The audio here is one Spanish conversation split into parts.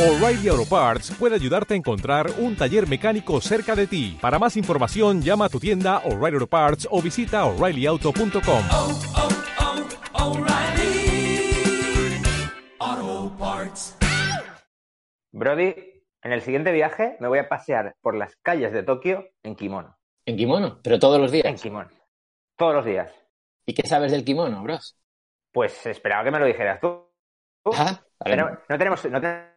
O'Reilly Auto Parts puede ayudarte a encontrar un taller mecánico cerca de ti. Para más información, llama a tu tienda O'Reilly Auto Parts o visita oreillyauto.com. oh, oh, Parts. Brody, en el siguiente viaje me voy a pasear por las calles de Tokio en kimono. En kimono, pero todos los En días. kimono. Todos los días. ¿Y qué sabes del kimono, bros? Pues esperaba que me lo dijeras tú. Ah. Pero no tenemos, no tenemos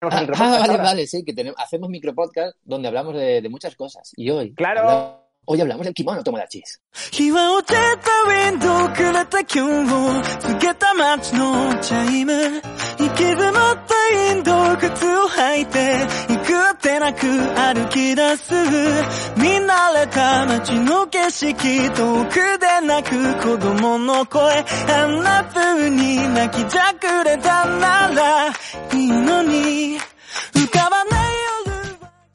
Ah, micro ah, podcast vale, ahora. vale, sí, que tenemos, hacemos micropodcast donde hablamos de, de muchas cosas. Y hoy. Claro. habla- hoy hablamos del kimono, Tomodachis. て行くってなく歩き出す見慣れた街の景色遠くで泣く子供の声あんな風に泣きじゃくれたならいいのに浮かばない夜は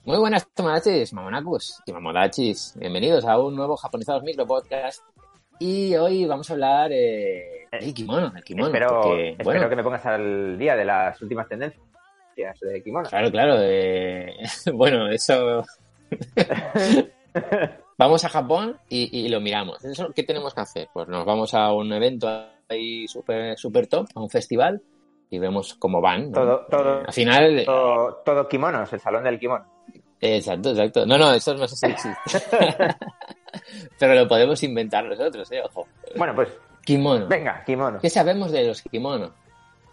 Muy buenas, Tomodachis, mamonacus y mamodachis. Bienvenidos a un nuevo Japonizados micropodcast. Y hoy vamos a hablar eh, del kimono, del kimono. espero, porque, espero bueno, que me pongas al día de las últimas tendencias de kimono. Claro, claro. eh, bueno, eso. vamos a Japón y, y lo miramos. Eso, ¿Qué tenemos que hacer? Pues nos vamos a un evento ahí súper super top, a un festival, y vemos cómo van. ¿no? Todo- todo- Eh, Al final. eh, Todo, todo kimonos, el salón del kimono. Exacto, exacto. No, no, eso no sé si existe. Pero lo podemos inventar nosotros, ¿eh? Ojo. Bueno, pues Kimono. venga, kimono. ¿Qué sabemos de los kimonos?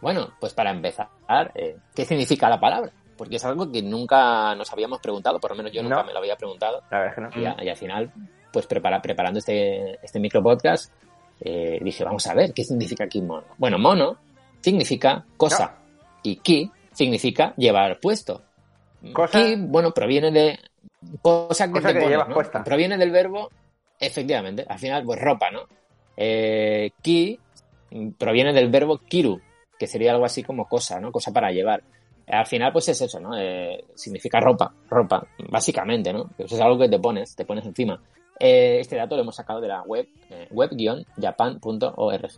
Bueno, pues para empezar, eh, ¿qué significa la palabra? Porque es algo que nunca nos habíamos preguntado, por lo menos yo nunca No. me lo había preguntado. La verdad es que no. Y, al final, pues prepara, preparando este, este micro podcast, eh, dije, vamos a ver, ¿qué significa kimono? Bueno, mono significa cosa y ki significa llevar puesto. Cosa- Ki, bueno, proviene de cosa que Cosa te que pones, llevas ¿no? puesta. Proviene del verbo, efectivamente, al final, pues ropa, ¿no? Eh, ki proviene del verbo kiru, que sería algo así como cosa, ¿no? Cosa para llevar. Al final, pues es eso, ¿no? Eh, significa ropa, ropa, básicamente, ¿no? Eso es algo que te pones, te pones encima. Eh, este dato lo hemos sacado de la web, eh, web-japan.org.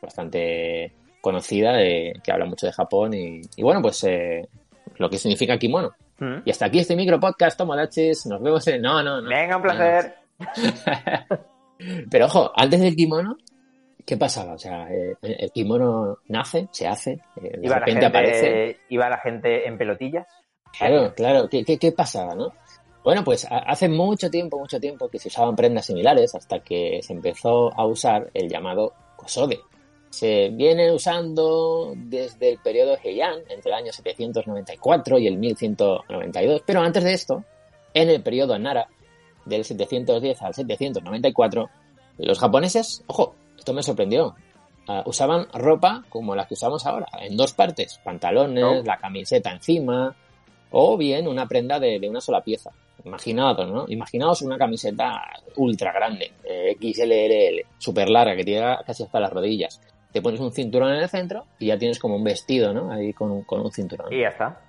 Bastante conocida, de- que habla mucho de Japón y, y bueno, pues eh, lo que significa kimono. Mm. Y hasta aquí este micro podcast, Tomodachis. Nos vemos en... No, no, no. Venga, un placer. Pero ojo, antes del kimono, ¿qué pasaba? O sea, eh, el kimono nace, se hace, eh, de Iba la, repente gente, aparece. iba la gente en pelotillas. Claro, claro. ¿Qué, qué, qué pasaba, no? Bueno, pues hace mucho tiempo, mucho tiempo que se usaban prendas similares hasta que se empezó a usar el llamado kosode. Se viene usando desde el periodo Heian, entre el año 794 y el 1192, pero antes de esto, en el periodo Nara, del 710 al 794, los japoneses, ojo, esto me sorprendió, ah, usaban ropa como la que usamos ahora, en dos partes, pantalones, la camiseta encima, o bien una prenda de, de una sola pieza. Imaginaos, ¿no? Imaginaos una camiseta ultra grande, eh, XLRL, súper larga, que te llega casi hasta las rodillas. Te pones un cinturón en el centro y ya tienes como un vestido, ¿no? Ahí con un, con un cinturón. Y ya está.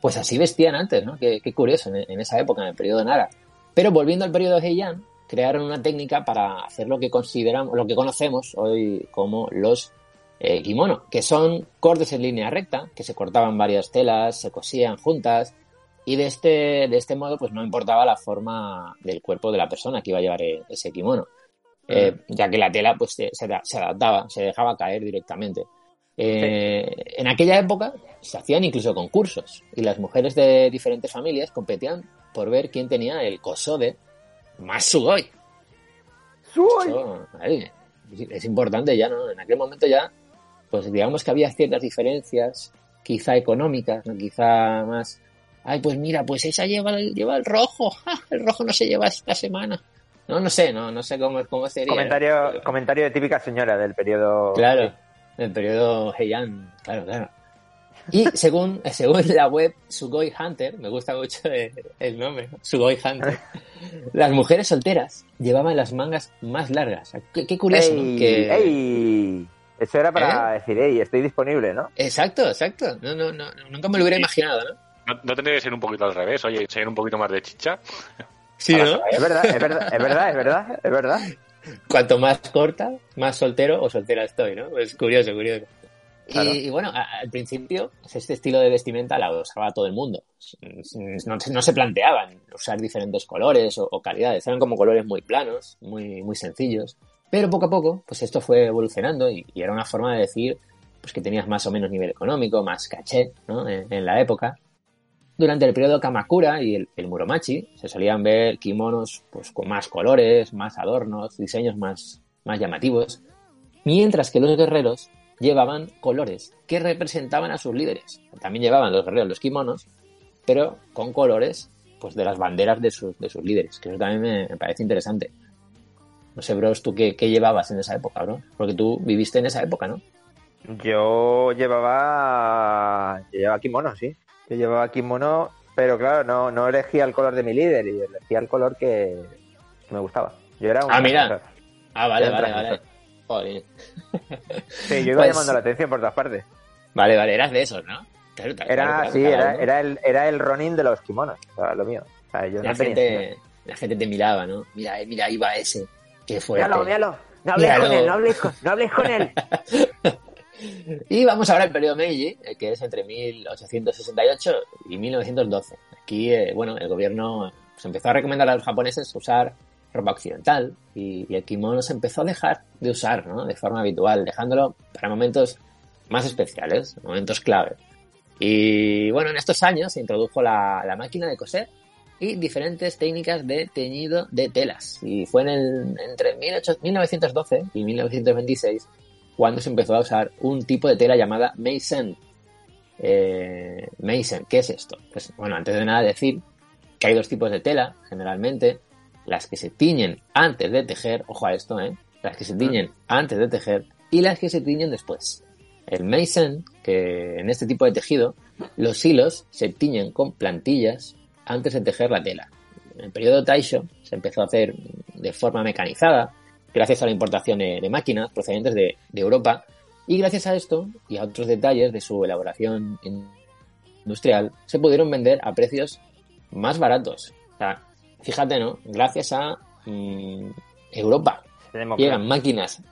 Pues así vestían antes, ¿no? Qué, qué curioso, en, en esa época, en el periodo Nara. Pero volviendo al periodo Heian, crearon una técnica para hacer lo que consideramos, lo que conocemos hoy como los eh, kimono, que son cortes en línea recta, que se cortaban varias telas, se cosían juntas, y de este, de este modo, pues no importaba la forma del cuerpo de la persona que iba a llevar eh, ese kimono. Eh, ya que la tela pues se, se, se adaptaba, se dejaba caer directamente. Eh, En aquella época se hacían incluso concursos y las mujeres de diferentes familias competían por ver quién tenía el kosode más sugoi. Eso, ahí, es importante ya, ¿no? En aquel momento ya, pues digamos que había ciertas diferencias, quizá económicas, ¿no? quizá más... Ay, pues mira, pues esa lleva lleva el rojo, ¡Ja! el rojo no se lleva esta semana. No, no sé, no, no sé cómo, cómo sería. Comentario, comentario de típica señora del periodo. Claro, el periodo Heian, claro, claro. Y según, según la web Sugoi Hunter, me gusta mucho el, el nombre, ¿no? Sugoi Hunter, las mujeres solteras llevaban las mangas más largas. Qué, qué curioso, ¿no? ¡Ey! Que... ¡Ey! Eso era para ¿Eh? decir, ey, estoy disponible, ¿no? Exacto, exacto. No, no, no, nunca me lo hubiera imaginado, ¿no? ¿No, no tendría que ser un poquito al revés? Oye, enseñar un poquito más de chicha. Sí, ¿no? Es verdad, es verdad, es verdad, es verdad, es verdad. Cuanto más corta, más soltero o soltera estoy, ¿no? Es curioso, curioso. Y, bueno, al principio pues, este estilo de vestimenta la usaba todo el mundo. No, no se planteaban usar diferentes colores o, o calidades, eran como colores muy planos, muy, muy sencillos. Pero poco a poco, pues esto fue evolucionando y, era una forma de decir pues que tenías más o menos nivel económico, más caché ¿no? en, en la época. Durante el periodo Kamakura y el, el Muromachi se solían ver kimonos pues, con más colores, más adornos, diseños más, más llamativos, mientras que los guerreros llevaban colores que representaban a sus líderes. También llevaban los guerreros los kimonos, pero con colores pues, de las banderas de sus, de sus líderes, que eso también me, me parece interesante. No sé, bros, tú qué, qué llevabas en esa época, bro? Porque tú viviste en esa época, ¿no? Yo llevaba. Yo llevaba kimono, sí. Yo llevaba kimono, pero claro, no, no elegía el color de mi líder y elegía el color que, que me gustaba. Yo era un. Ah, mira. Ah, vale, vale, vale. Joder. Sí, yo iba Pues- llamando la atención por todas partes. Vale, vale, eras de esos, ¿no? Claro, claro, Era, claro, sí, era, era, el, era el Ronin de los kimonos, o sea, lo mío. O sea, yo la, no tenía gente, la gente te miraba, ¿no? Mira, mira, ahí va ese. Qué fuerte. Míralo, míralo. No habléis Míralo. con él, no habléis con, no habléis con él. Y vamos ahora al periodo Meiji, eh, que es entre 1868 y 1912. Aquí, eh, bueno, el gobierno se empezó a recomendar a los japoneses usar ropa occidental y, el kimono se empezó a dejar de usar, ¿no? De forma habitual, dejándolo para momentos más especiales, momentos clave. Y bueno, en estos años se introdujo la, la máquina de coser y diferentes técnicas de teñido de telas. Y fue en el, entre 18 1912 y 1926 cuando se empezó a usar un tipo de tela llamada Meisen. Eh, Meisen, ¿qué es esto? Pues bueno, antes de nada decir que hay dos tipos de tela, generalmente, las que se tiñen antes de tejer, ojo a esto, ¿eh? Las que se tiñen antes de tejer y las que se tiñen después. El Meisen, que en este tipo de tejido, los hilos se tiñen con plantillas antes de tejer la tela. En el periodo Taisho se empezó a hacer de forma mecanizada, gracias a la importación de, máquinas procedentes de, de Europa, y gracias a esto y a otros detalles de su elaboración in- industrial, se pudieron vender a precios más baratos. O sea, fíjate, ¿no? Gracias a mm, Europa Tenemos llegan máquinas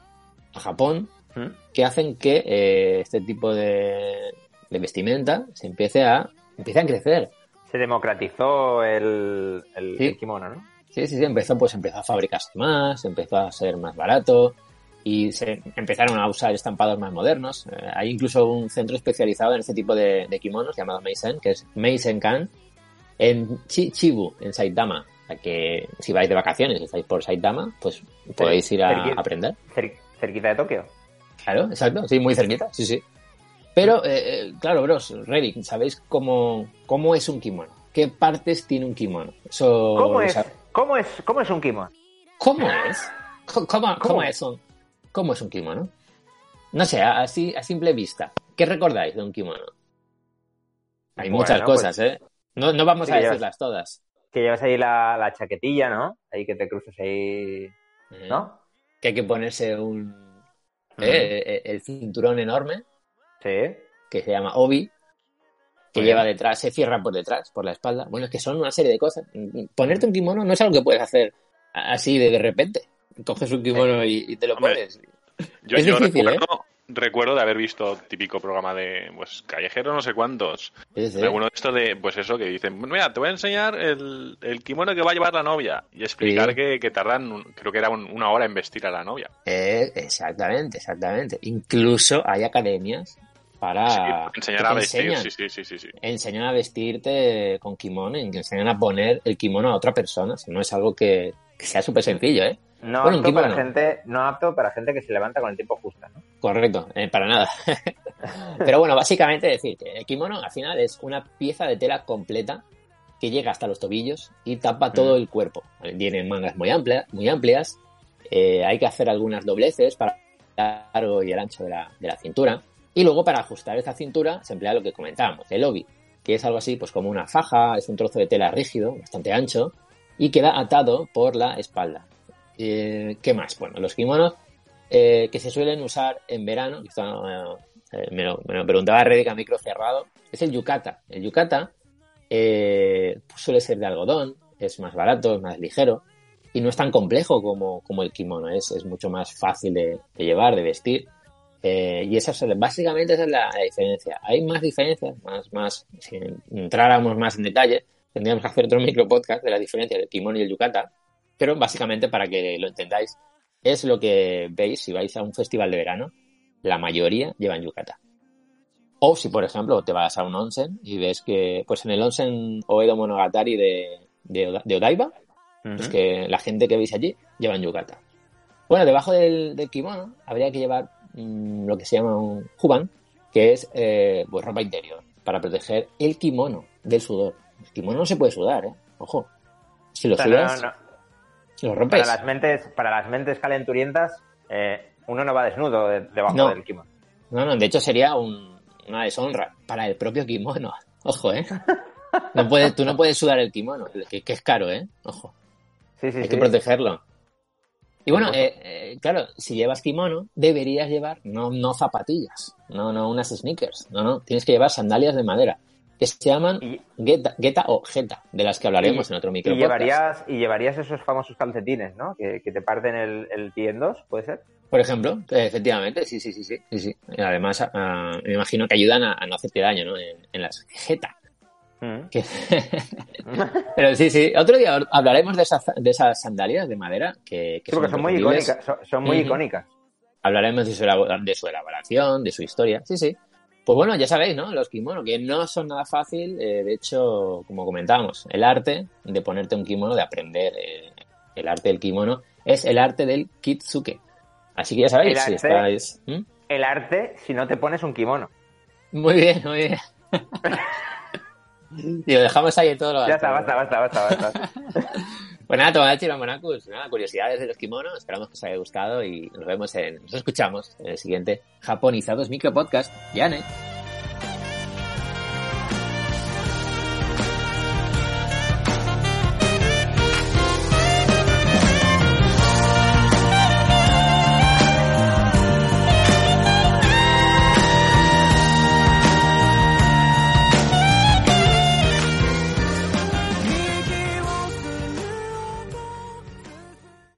a Japón ¿Mm? que hacen que eh, este tipo de, de vestimenta se empiece a, empiece a crecer. Se democratizó el, el, Sí. el kimono, ¿no? Sí, sí, sí, empezó, pues empezó a fabricarse más, empezó a ser más barato y se empezaron a usar estampados más modernos. Eh, hay incluso un centro especializado en este tipo de, de kimonos llamado Meisen, que es Meisenkan, en Chi- Chibu, en Saitama. Que si vais de vacaciones y estáis por Saitama, pues podéis ir a cerquita. aprender. Cer- cerquita de Tokio. Claro, exacto, sí, muy cerquita, sí, sí. Pero, eh, eh, claro, bros, Reddit, ¿sabéis cómo, cómo es un kimono? ¿Qué partes tiene un kimono? ¿Cómo es, cómo es, cómo es un kimono? ¿Cómo es? ¿Cómo, cómo, ¿Cómo? es un, ¿Cómo es un kimono? No sé, a- así a simple vista. ¿Qué recordáis de un kimono? Hay Bueno, muchas pues- cosas, ¿eh? No, no vamos Sí, a decirlas todas. Que llevas ahí la, la chaquetilla, ¿no? Ahí que te cruces ahí, ¿eh? ¿no? Que hay que ponerse un... Eh, eh, el cinturón enorme, Sí. que se llama obi, que lleva detrás, se cierra por detrás, por la espalda. Bueno, es que son una serie de cosas. Ponerte un kimono no es algo que puedes hacer así de, de repente. Coges un kimono y, y te lo Hombre, pones. Yo, Es yo difícil, ¿eh? Recuerdo, de haber visto típico programa de pues callejero no sé cuántos. Sí, sí. Alguno de estos de, pues eso, que dicen, mira, te voy a enseñar el, el kimono que va a llevar la novia. Y explicar Sí. que, que tardan, un- creo que era un- una hora en vestir a la novia. Eh, exactamente, exactamente. Incluso hay academias para enseñar a vestir, sí, sí, sí, sí, enseñan a vestirte con kimono enseñan a poner el kimono a otra persona. O sea, no es algo que, que sea súper sencillo, ¿eh? No Bueno, apto para gente, no apto para gente que se levanta con el tiempo justo, ¿no? Correcto, eh, para nada. Pero bueno, básicamente decir que el kimono al final es una pieza de tela completa que llega hasta los tobillos y tapa todo el cuerpo. Tiene mangas muy amplias, muy amplias. eh, hay que hacer algunas dobleces para el largo y el ancho de la, de la cintura. Y luego para ajustar esa cintura se emplea lo que comentábamos, el obi, que es algo así pues como una faja, es un trozo de tela rígido, bastante ancho, y queda atado por la espalda. Eh, ¿Qué más? Bueno, los kimonos eh, que se suelen usar en verano, esto eh, me, lo, me lo preguntaba Reddick a micro cerrado, es el yukata. El yukata eh, pues suele ser de algodón, es más barato, es más ligero y no es tan complejo como, como el kimono, es, es mucho más fácil de, de llevar, de vestir. Eh, y esa es, básicamente esa es la, la diferencia. Hay más diferencias, más, más, si entráramos más en detalle, tendríamos que hacer otro micro podcast de la diferencia del kimono y el yukata, pero básicamente para que lo entendáis, es lo que veis si vais a un festival de verano, la mayoría llevan yukata. O si, por ejemplo, te vas a un onsen y ves que, pues en el onsen Oedo Monogatari de, de, de Odaiba, pues que la gente que veis allí llevan yukata. Bueno, debajo del, del kimono habría que llevar mm, lo que se llama un huban, que es eh, pues ropa interior, para proteger el kimono del sudor. El kimono no se puede sudar, ¿eh? Ojo. Si lo sudas, no, no. Lo. Para las mentes, para las mentes calenturientas, eh, uno no va desnudo de- debajo No. del kimono. No, no, de hecho sería un- una deshonra para el propio kimono. Ojo, ¿eh? No puedes, tú no puedes sudar el kimono, que, que es caro, ¿eh? Ojo. Sí, sí, Hay sí. que protegerlo. Y bueno, eh, eh, claro, si llevas kimono, deberías llevar no, no zapatillas, no, no unas sneakers, no, no, tienes que llevar sandalias de madera, que se llaman Y- geta, geta o geta, de las que hablaremos Y- en otro Y micro podcast. llevarías, y llevarías esos famosos calcetines, ¿no? Que, que te parten el, el pie en dos, ¿puede ser? Por ejemplo, efectivamente, sí, sí, sí, sí, sí, sí. Y Además, ah, me imagino que ayudan a, a no hacerte daño, ¿no? En, en las jeta. Mm. Que- Pero sí, sí, otro día hablaremos de esas, de esas sandalias de madera que, que Sí, son muy icónicas. Son, son muy icónicas. Hablaremos de su, de su elaboración, de su historia. Sí, sí. Pues bueno, ya sabéis, ¿no? Los kimono, que no son nada fácil. eh, de hecho, como comentábamos, el arte de ponerte un kimono, de aprender eh, el arte del kimono, es el arte del kitsuke. Así que ya sabéis, El si arte- estáis... ¿Mm? El arte si no te pones un kimono. Muy bien, muy bien. y lo dejamos ahí en todo lo Ya alto. está, basta, basta, basta, basta. Pues nada, Tomodachi Monacus, nada, curiosidades de los kimonos. Esperamos que os haya gustado y nos vemos en, nos escuchamos en el siguiente Japonizados Micro Podcast. Ya, ¿eh?